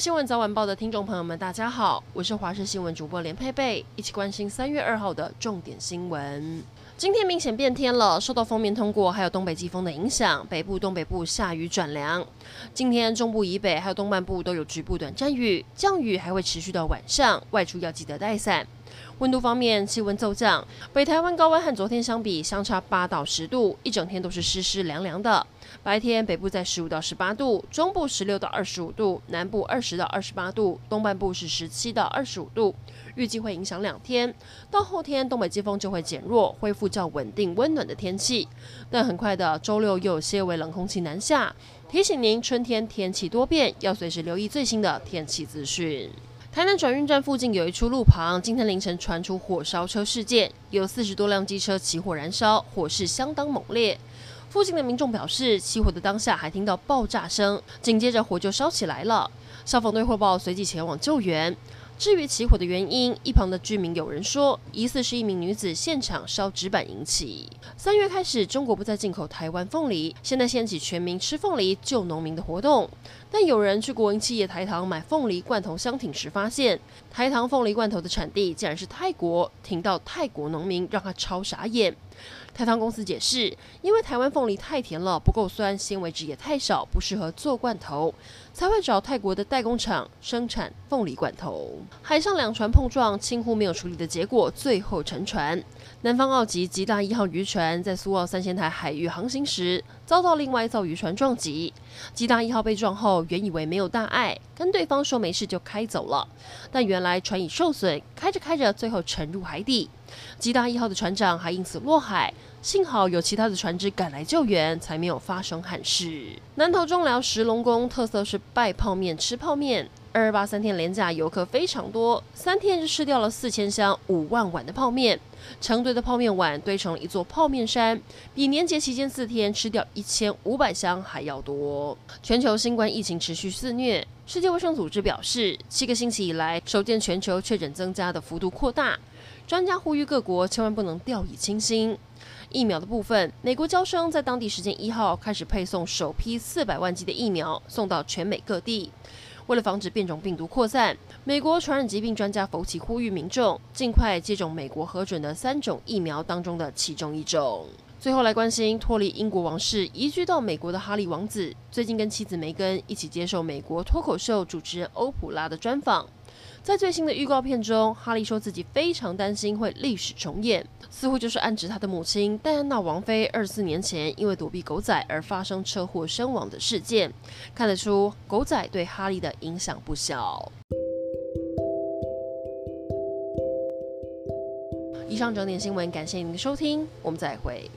新闻早晚报的听众朋友们，大家好，我是华视新闻主播连佩佩，一起关心三月二号的重点新闻。今天明显变天了，受到锋面通过还有东北季风的影响，北部、东北部下雨转凉。今天中部以北还有东半部都有局部短暂雨，降雨还会持续到晚上，外出要记得带伞。温度方面，气温骤降，北台湾高温和昨天相比相差八到十度，一整天都是湿湿凉凉的。白天北部在十五到十八度，中部十六到二十五度，南部二十到二十八度，东半部是十七到二十五度。预计会影响两天，到后天东北季风就会减弱，恢复较稳定温暖的天气。但很快的周六又有些微冷空气南下，提醒您春天天气多变，要随时留意最新的天气资讯。台南转运站附近有一处路旁，今天凌晨传出火烧车事件，有四十多辆机车起火燃烧，火势相当猛烈。附近的民众表示，起火的当下还听到爆炸声，紧接着火就烧起来了。消防队汇报，随即前往救援。至于起火的原因，一旁的居民有人说，疑似是一名女子现场烧纸板引起。三月开始，中国不再进口台湾凤梨，现在掀起全民吃凤梨救农民的活动。但有人去国营企业台糖买凤梨罐头箱挺时，发现台糖凤梨罐头的产地竟然是泰国，挺到泰国农民让他超傻眼。台糖公司解释，因为台湾凤梨太甜了，不够酸，纤维质也太少，不适合做罐头，才会找泰国的代工厂生产凤梨罐头。海上两船碰撞，轻忽没有处理的结果，最后沉船。南方澳籍吉大一号渔船在苏澳三仙台海域航行时，遭到另外一艘渔船撞击。吉大一号被撞后，原以为没有大碍，跟对方说没事就开走了，但原来船已受损，开着开着，最后沉入海底。吉大一号的船长还因此落海，幸好有其他的船只赶来救援，才没有发生憾事。南投中寮石龙宫特色是拜泡面、吃泡面。二二八三天连假游客非常多，三天就吃掉了四千箱五万碗的泡面，成堆的泡面碗堆成了一座泡面山，比年节期间四天吃掉一千五百箱还要多。全球新冠疫情持续肆虐，世界卫生组织表示，七个星期以来首见全球确诊增加的幅度扩大。专家呼吁各国千万不能掉以轻心。疫苗的部分，美国娇生在当地时间一号开始配送首批四百万剂的疫苗，送到全美各地。为了防止变种病毒扩散，美国传染疾病专家福奇呼吁民众尽快接种美国核准的三种疫苗当中的其中一种。最后来关心脱离英国王室移居到美国的哈利王子，最近跟妻子梅根一起接受美国脱口秀主持人欧普拉的专访。在最新的预告片中，哈利说自己非常担心会历史重演，似乎就是暗指他的母亲戴安娜王妃二四年前因为躲避狗仔而发生车祸身亡的事件。看得出狗仔对哈利的影响不小。以上整点新闻，感谢您的收听，我们再会。